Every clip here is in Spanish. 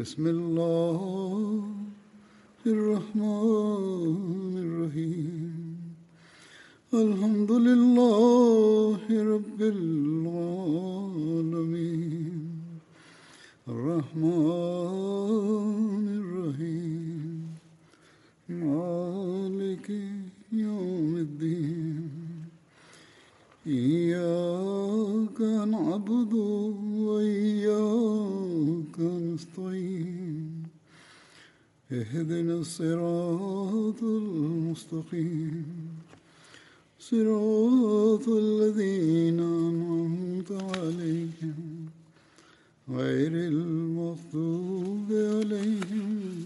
بسم الله الرحمن الرحيم. الحمد لله رب العالمين. الرحمن الصراط المستقيم صراط الذين أنعمت عليهم غير المغضوب عليهم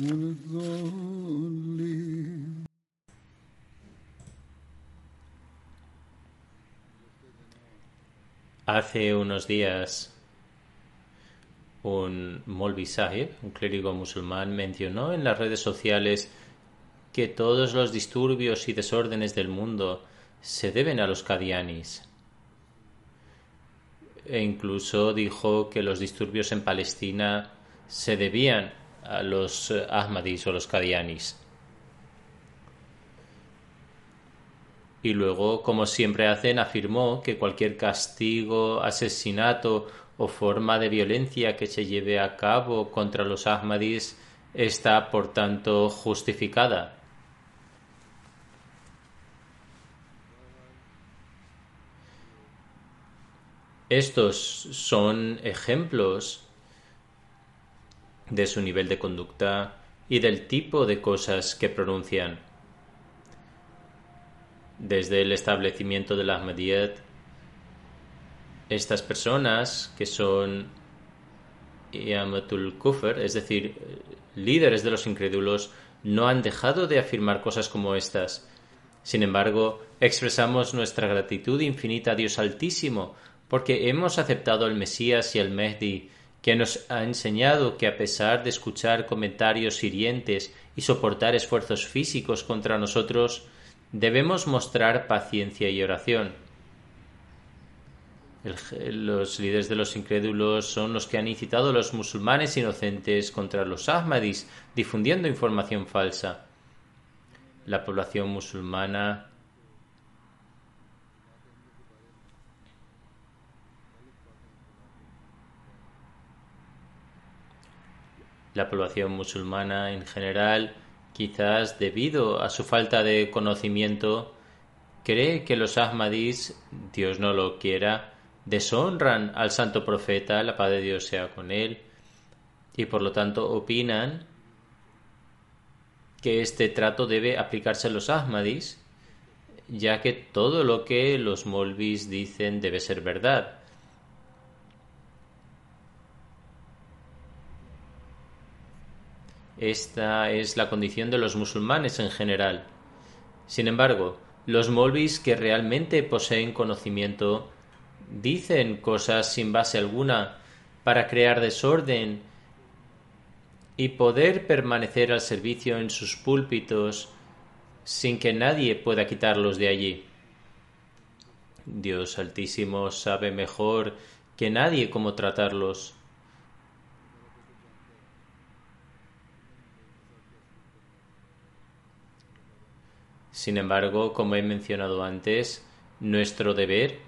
ولا الضالين Hace unos días un Molvi Sahib, un clérigo musulmán, mencionó en las redes sociales que todos los disturbios y desórdenes del mundo se deben a los Qadianis. E incluso dijo que los disturbios en Palestina se debían a los Ahmadis o los Qadianis. Y luego, como siempre hacen, afirmó que cualquier castigo, asesinato o forma de violencia que se lleve a cabo contra los Ahmadis está, por tanto, justificada. Estos son ejemplos de su nivel de conducta y del tipo de cosas que pronuncian. Desde el establecimiento de la Ahmadiyyat, estas personas que son Yamatul Kufr, es decir, líderes de los incrédulos, no han dejado de afirmar cosas como estas. Sin embargo, expresamos nuestra gratitud infinita a Dios Altísimo porque hemos aceptado al Mesías y al Mehdi, que nos ha enseñado que a pesar de escuchar comentarios hirientes y soportar esfuerzos físicos contra nosotros, debemos mostrar paciencia y oración. Los líderes de los incrédulos son los que han incitado a los musulmanes inocentes contra los Ahmadis, difundiendo información falsa. La población musulmana la población musulmana en general, quizás debido a su falta de conocimiento, cree que los Ahmadis, Dios no lo quiera, deshonran al santo profeta, la paz de Dios sea con él, y por lo tanto opinan que este trato debe aplicarse a los Ahmadis, ya que todo lo que los Molvis dicen debe ser verdad. Esta es la condición de los musulmanes en general. Sin embargo, los molvis que realmente poseen conocimiento dicen cosas sin base alguna para crear desorden y poder permanecer al servicio en sus púlpitos sin que nadie pueda quitarlos de allí. Dios Altísimo sabe mejor que nadie cómo tratarlos. Sin embargo, como he mencionado antes, nuestro deber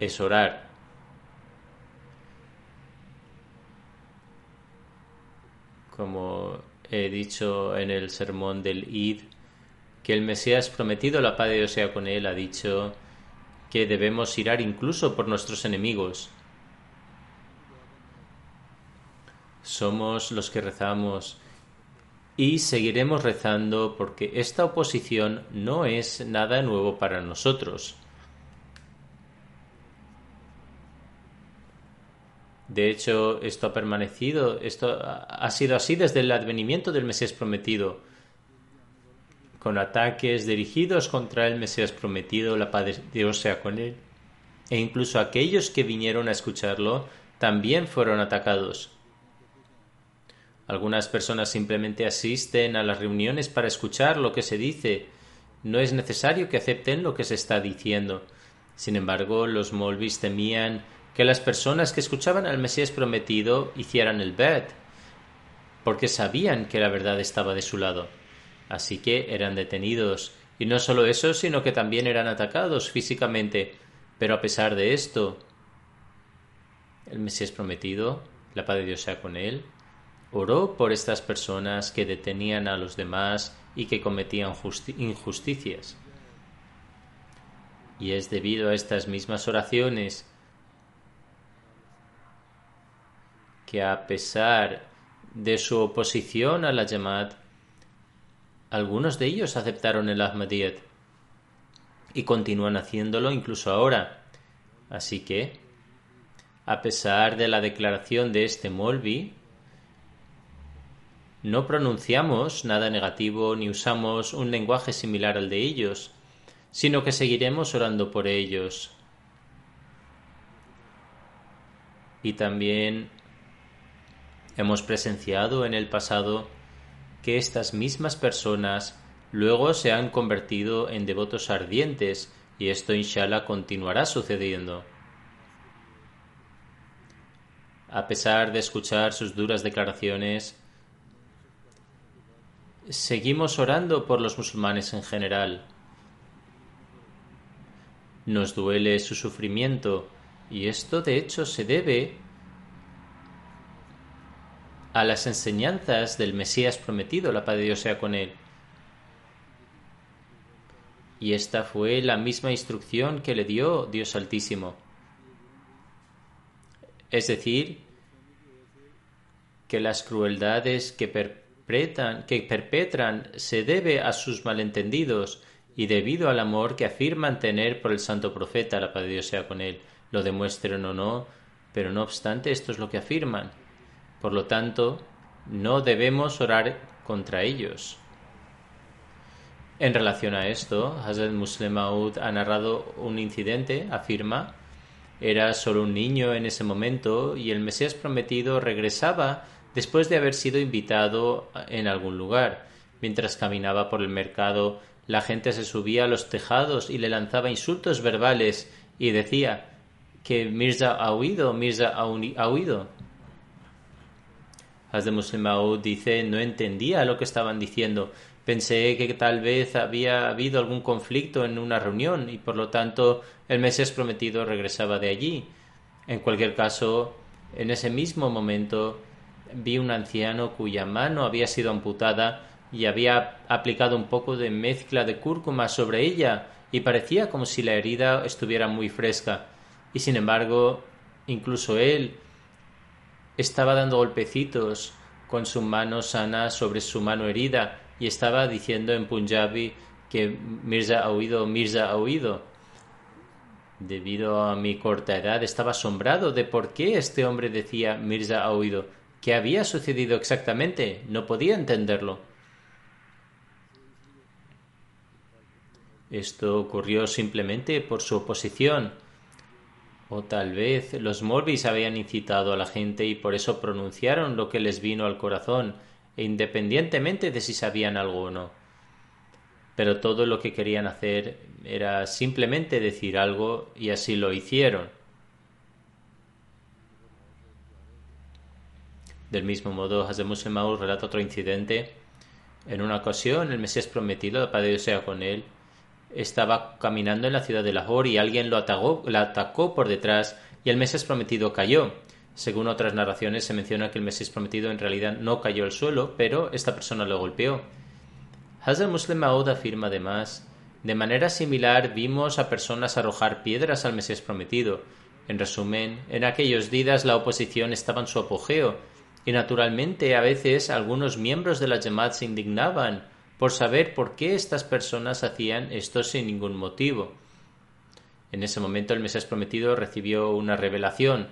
es orar. Como he dicho en el sermón del Id, que el Mesías prometido, la paz de Dios sea con él, ha dicho que debemos irar incluso por nuestros enemigos. Somos los que rezamos y seguiremos rezando porque esta oposición no es nada nuevo para nosotros. De hecho, esto ha permanecido, esto ha sido así desde el advenimiento del Mesías prometido, con ataques dirigidos contra el Mesías prometido, la paz de Dios sea con él. E incluso aquellos que vinieron a escucharlo también fueron atacados. Algunas personas simplemente asisten a las reuniones para escuchar lo que se dice. No es necesario que acepten lo que se está diciendo. Sin embargo, los Molvis temían que las personas que escuchaban al Mesías prometido hicieran el bet, porque sabían que la verdad estaba de su lado. Así que eran detenidos. Y no solo eso, sino que también eran atacados físicamente. Pero a pesar de esto, el Mesías prometido, la paz de Dios sea con él, oró por estas personas que detenían a los demás y que cometían injusticias. Y es debido a estas mismas oraciones a pesar de su oposición a la Jamaat, algunos de ellos aceptaron el Ahmadiyyat y continúan haciéndolo incluso ahora. Así que, a pesar de la declaración de este Molvi, no pronunciamos nada negativo ni usamos un lenguaje similar al de ellos, sino que seguiremos orando por ellos. Y también hemos presenciado en el pasado que estas mismas personas luego se han convertido en devotos ardientes y esto inshallah continuará sucediendo. A pesar de escuchar sus duras declaraciones, seguimos orando por los musulmanes en general. Nos duele su sufrimiento y esto de hecho se debe a las enseñanzas del Mesías prometido, la paz de Dios sea con él. Y esta fue la misma instrucción que le dio Dios Altísimo. Es decir, que las crueldades que perpetran se debe a sus malentendidos y debido al amor que afirman tener por el santo profeta, la paz de Dios sea con él, lo demuestren o no, pero no obstante esto es lo que afirman. Por lo tanto, no debemos orar contra ellos. En relación a esto, Hazrat Muslim Maud ha narrado un incidente, afirma, era solo un niño en ese momento y el Mesías prometido regresaba después de haber sido invitado en algún lugar. Mientras caminaba por el mercado, la gente se subía a los tejados y le lanzaba insultos verbales y decía que Mirza ha huido, Mirza ha huido. De Muslim dice no entendía lo que estaban diciendo. Pensé que tal vez había habido algún conflicto en una reunión y por lo tanto el Mesías prometido regresaba de allí. En cualquier caso, en ese mismo momento vi un anciano cuya mano había sido amputada y había aplicado un poco de mezcla de cúrcuma sobre ella y parecía como si la herida estuviera muy fresca. Y sin embargo, incluso él estaba dando golpecitos con su mano sana sobre su mano herida y estaba diciendo en Punjabi que Mirza ha huido, Mirza ha huido. Debido a mi corta edad estaba asombrado de por qué este hombre decía Mirza ha huido. ¿Qué había sucedido exactamente? No podía entenderlo. Esto ocurrió simplemente por su oposición. O tal vez los Morbis habían incitado a la gente y por eso pronunciaron lo que les vino al corazón, independientemente de si sabían algo o no. Pero todo lo que querían hacer era simplemente decir algo y así lo hicieron. Del mismo modo, Hazem Muslim relata otro incidente. En una ocasión, el Mesías prometido, el Padre Dios sea con él, estaba caminando en la ciudad de Lahore y alguien lo atacó, atacó por detrás y el Mesías prometido cayó. Según otras narraciones, se menciona que el Mesías prometido en realidad no cayó al suelo, pero esta persona lo golpeó. Hazar Muslim Maud afirma además: De manera similar, vimos a personas arrojar piedras al Mesías prometido. En resumen, en aquellos días la oposición estaba en su apogeo y naturalmente a veces algunos miembros de la Jamaat se indignaban por saber por qué estas personas hacían esto sin ningún motivo. En ese momento el Mesías prometido recibió una revelación.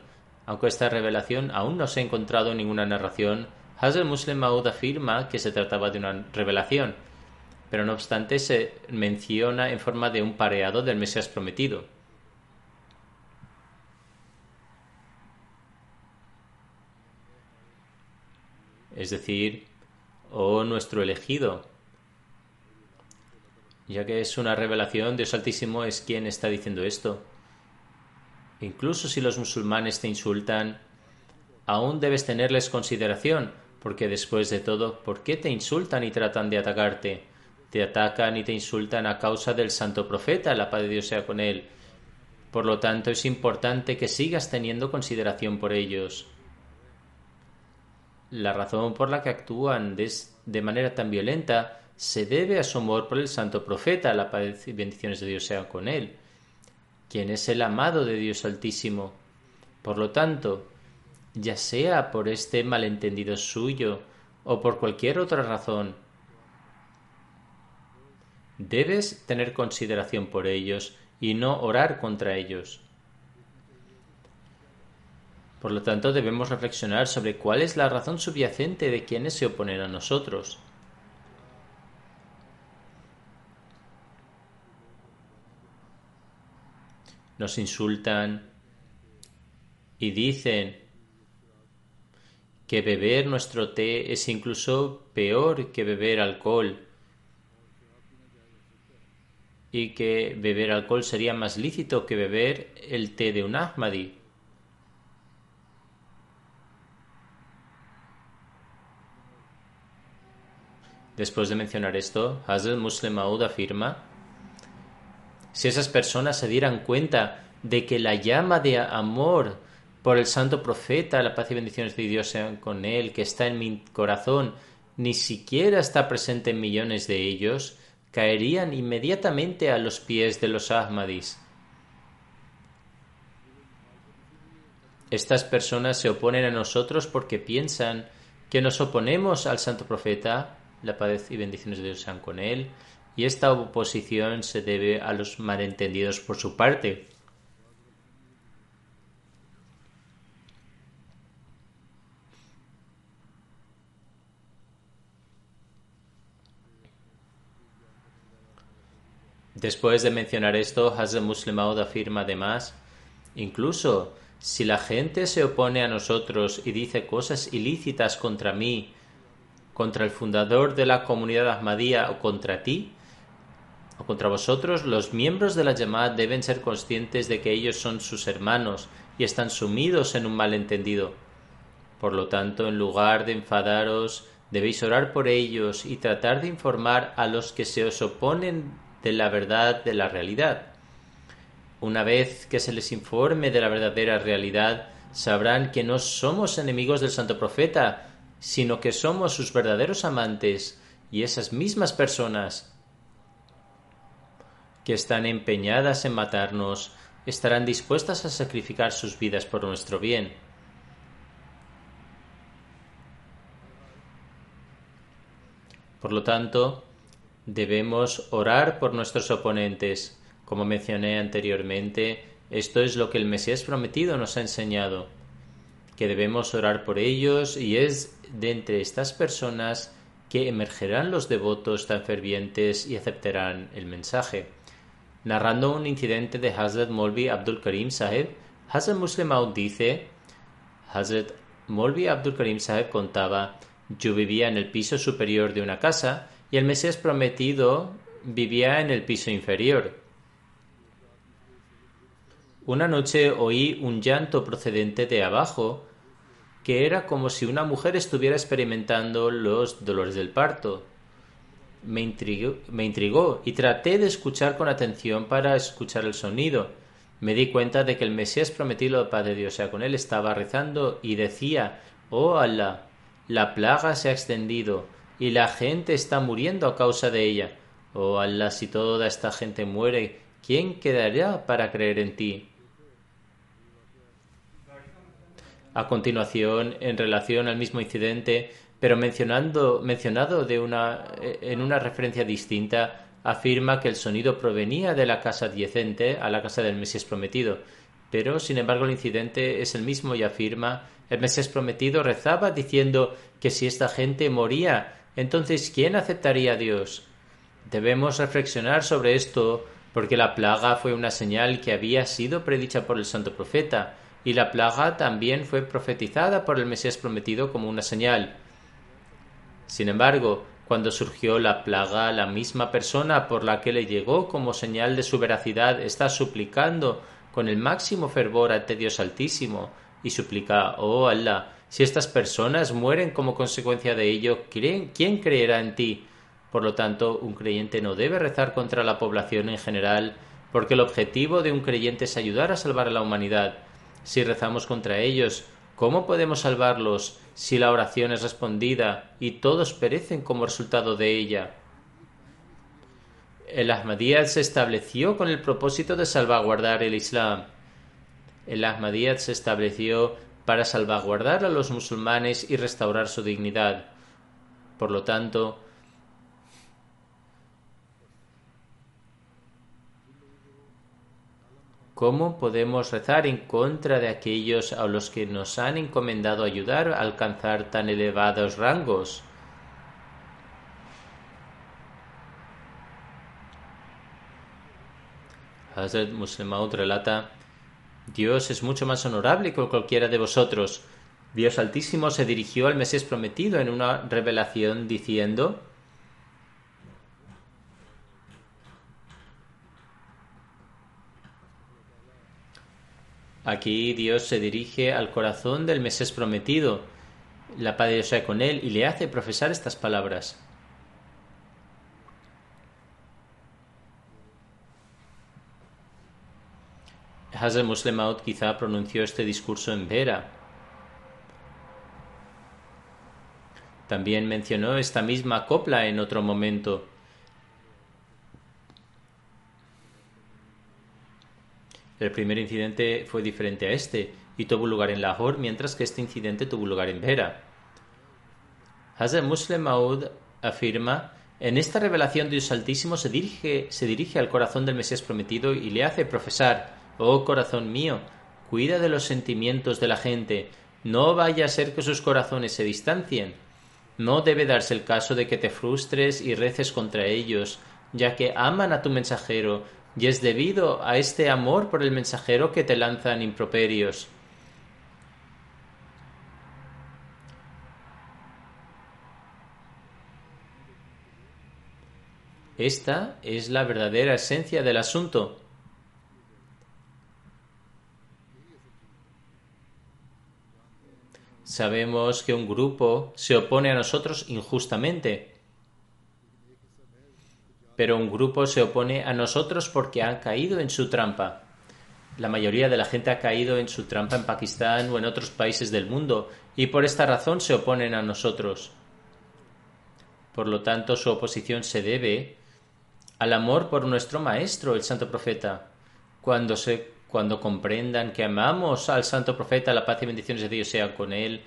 Aunque esta revelación aún no se ha encontrado en ninguna narración, Hazrat Muslim Maud afirma que se trataba de una revelación, pero no obstante se menciona en forma de un pareado del Mesías prometido. Es decir, oh nuestro elegido, ya que es una revelación, Dios Altísimo es quien está diciendo esto. Incluso si los musulmanes te insultan, aún debes tenerles consideración, porque después de todo, ¿por qué te insultan y tratan de atacarte? Te atacan y te insultan a causa del santo profeta, la paz de Dios sea con él. Por lo tanto, es importante que sigas teniendo consideración por ellos. La razón por la que actúan de, manera tan violenta se debe a su amor por el santo profeta, la paz y bendiciones de Dios sean con él quien es el amado de Dios Altísimo. Por lo tanto, ya sea por este malentendido suyo o por cualquier otra razón, debes tener consideración por ellos y no orar contra ellos. Por lo tanto, debemos reflexionar sobre cuál es la razón subyacente de quienes se oponen a nosotros. Nos insultan y dicen que beber nuestro té es incluso peor que beber alcohol y que beber alcohol sería más lícito que beber el té de un Ahmadi. Después de mencionar esto, Hazrat Muslim Maud afirma si esas personas se dieran cuenta de que la llama de amor por el santo profeta, la paz y bendiciones de Dios sean con él, que está en mi corazón, ni siquiera está presente en millones de ellos, caerían inmediatamente a los pies de los Ahmadis. Estas personas se oponen a nosotros porque piensan que nos oponemos al santo profeta, la paz y bendiciones de Dios sean con él, y esta oposición se debe a los malentendidos por su parte. Después de mencionar esto, Hazrat Muslim afirma además, incluso si la gente se opone a nosotros y dice cosas ilícitas contra mí, contra el fundador de la comunidad Ahmadía o contra ti, o contra vosotros, los miembros de la llamada deben ser conscientes de que ellos son sus hermanos y están sumidos en un malentendido. Por lo tanto, en lugar de enfadaros, debéis orar por ellos y tratar de informar a los que se os oponen de la verdad de la realidad. Una vez que se les informe de la verdadera realidad, sabrán que no somos enemigos del santo profeta, sino que somos sus verdaderos amantes y esas mismas personas que están empeñadas en matarnos estarán dispuestas a sacrificar sus vidas por nuestro bien. Por lo tanto, debemos orar por nuestros oponentes. Como mencioné anteriormente, esto es lo que el Mesías prometido nos ha enseñado, que debemos orar por ellos y es de entre estas personas que emergerán los devotos tan fervientes y aceptarán el mensaje. Narrando un incidente de Hazrat Molvi Abdul Karim Sahib, Hazrat Muslim Maud dice, Hazrat Molvi Abdul Karim Sahib contaba, yo vivía en el piso superior de una casa y el Mesías prometido vivía en el piso inferior. Una noche oí un llanto procedente de abajo, que era como si una mujer estuviera experimentando los dolores del parto me intrigó, me intrigó y traté de escuchar con atención para escuchar el sonido. Me di cuenta de que el Mesías prometido, Padre Dios sea con él, estaba rezando y decía, Oh Allah, la plaga se ha extendido y la gente está muriendo a causa de ella. Oh Allah, si toda esta gente muere, ¿quién quedará para creer en ti? A continuación, en relación al mismo incidente, pero mencionando, mencionado de una, en una referencia distinta, afirma que el sonido provenía de la casa adyacente a la casa del Mesías prometido. Pero, sin embargo, el incidente es el mismo y afirma, el Mesías prometido rezaba diciendo que si esta gente moría, entonces ¿quién aceptaría a Dios? Debemos reflexionar sobre esto porque la plaga fue una señal que había sido predicha por el santo profeta, y la plaga también fue profetizada por el Mesías prometido como una señal. Sin embargo, cuando surgió la plaga, la misma persona por la que le llegó como señal de su veracidad está suplicando con el máximo fervor ante Dios Altísimo y suplica, oh Allah, si estas personas mueren como consecuencia de ello, ¿quién creerá en ti? Por lo tanto, un creyente no debe rezar contra la población en general, porque el objetivo de un creyente es ayudar a salvar a la humanidad. Si rezamos contra ellos, ¿cómo podemos salvarlos si la oración es respondida y todos perecen como resultado de ella? El Ahmadiyyat se estableció con el propósito de salvaguardar el Islam. El Ahmadiyyat se estableció para salvaguardar a los musulmanes y restaurar su dignidad. Por lo tanto, ¿Cómo podemos rezar en contra de aquellos a los que nos han encomendado ayudar a alcanzar tan elevados rangos? Hazrat Muslemaud relata, Dios es mucho más honorable que cualquiera de vosotros. Dios Altísimo se dirigió al Mesías prometido en una revelación diciendo, Aquí Dios se dirige al corazón del Mesías prometido, la Padre Dios sea con él, y le hace profesar estas palabras. Hazrat Muslim quizá pronunció este discurso en Vera. También mencionó esta misma copla en otro momento. El primer incidente fue diferente a este y tuvo lugar en Lahore, mientras que este incidente tuvo lugar en Vera. Hazrat Muslim Maud afirma en esta revelación Dios Altísimo se dirige, se dirige al corazón del Mesías prometido y le hace profesar, oh corazón mío, cuida de los sentimientos de la gente, no vaya a ser que sus corazones se distancien. No debe darse el caso de que te frustres y reces contra ellos, ya que aman a tu mensajero y es debido a este amor por el mensajero que te lanzan improperios. Esta es la verdadera esencia del asunto. Sabemos que un grupo se opone a nosotros injustamente pero un grupo se opone a nosotros porque han caído en su trampa. La mayoría de la gente ha caído en su trampa en Pakistán o en otros países del mundo y por esta razón se oponen a nosotros. Por lo tanto, su oposición se debe al amor por nuestro Maestro, el Santo Profeta. Cuando, se, cuando comprendan que amamos al Santo Profeta, la paz y bendiciones de Dios sean con él,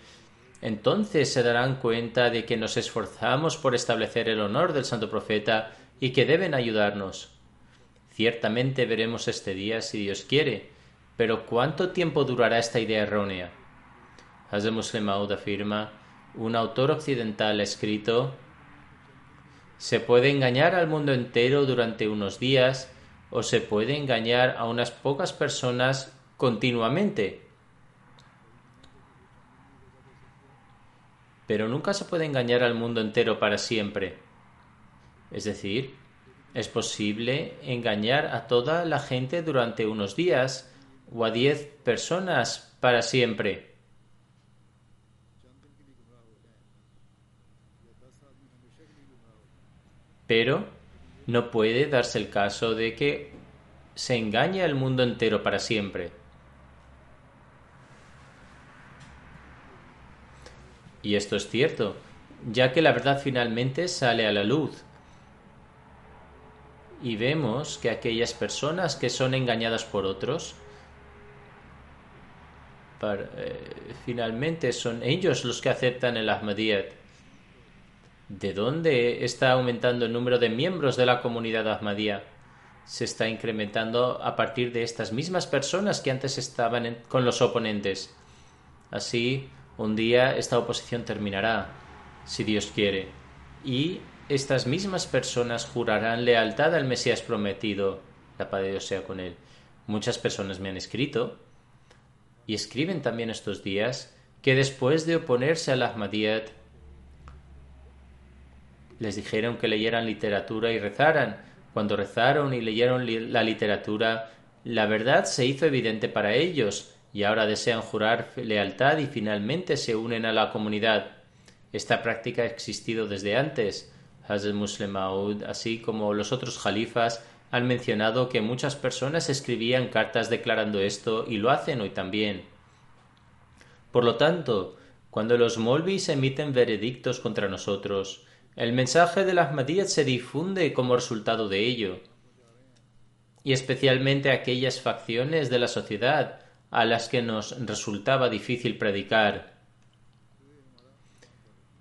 entonces se darán cuenta de que nos esforzamos por establecer el honor del Santo Profeta y que deben ayudarnos. Ciertamente veremos este día si Dios quiere, pero ¿cuánto tiempo durará esta idea errónea? Hazrat Muslim afirma, un autor occidental ha escrito, se puede engañar al mundo entero durante unos días o se puede engañar a unas pocas personas continuamente. Pero nunca se puede engañar al mundo entero para siempre. Es decir, es posible engañar a toda la gente durante unos días o a diez personas para siempre. Pero no puede darse el caso de que se engañe al mundo entero para siempre. Y esto es cierto, ya que la verdad finalmente sale a la luz y vemos que aquellas personas que son engañadas por otros, eh, finalmente son ellos los que aceptan el Ahmadiyyat. ¿De dónde está aumentando el número de miembros de la comunidad Ahmadiyya? se está incrementando a partir de estas mismas personas que antes estaban con los oponentes. Así, un día esta oposición terminará, si Dios quiere, y estas mismas personas jurarán lealtad al Mesías prometido, la paz de Dios sea con él. Muchas personas me han escrito y escriben también estos días que después de oponerse al Ahmadiyyat les dijeron que leyeran literatura y rezaran, cuando rezaron y leyeron la literatura, la verdad se hizo evidente para ellos y ahora desean jurar lealtad y finalmente se unen a la comunidad. Esta práctica ha existido desde antes. Hazrat Muslim Maud, así como los otros jalifas, han mencionado que muchas personas escribían cartas declarando esto y lo hacen hoy también. Por lo tanto, cuando los molvis emiten veredictos contra nosotros, el mensaje del Ahmadiyyat se difunde como resultado de ello, y especialmente aquellas facciones de la sociedad a las que nos resultaba difícil predicar.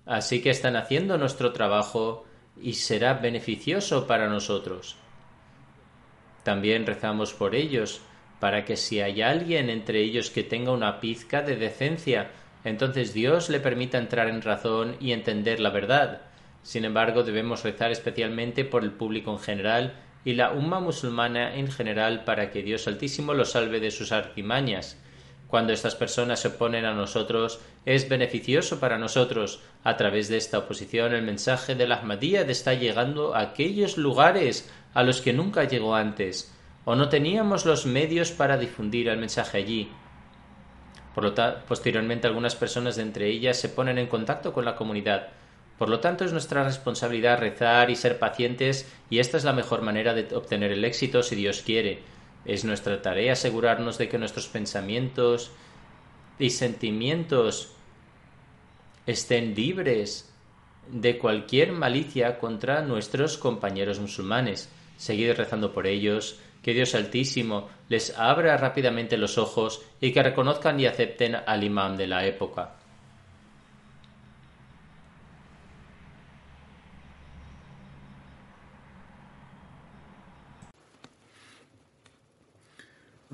Así que están haciendo nuestro trabajo y será beneficioso para nosotros. También rezamos por ellos, para que si hay alguien entre ellos que tenga una pizca de decencia, entonces Dios le permita entrar en razón y entender la verdad, sin embargo, debemos rezar especialmente por el público en general y la umma musulmana en general para que Dios Altísimo los salve de sus artimañas. Cuando estas personas se oponen a nosotros, es beneficioso para nosotros. A través de esta oposición, el mensaje de la Ahmadiyya está llegando a aquellos lugares a los que nunca llegó antes, o no teníamos los medios para difundir el mensaje allí. Por lo posteriormente, algunas personas de entre ellas se ponen en contacto con la comunidad por lo tanto, es nuestra responsabilidad rezar y ser pacientes y esta es la mejor manera de obtener el éxito si Dios quiere. Es nuestra tarea asegurarnos de que nuestros pensamientos y sentimientos estén libres de cualquier malicia contra nuestros compañeros musulmanes. Seguid rezando por ellos, que Dios Altísimo les abra rápidamente los ojos y que reconozcan y acepten al imán de la época.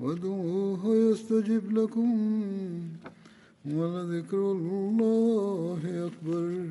وادعوه يستجب لكم ولذكر الله أكبر.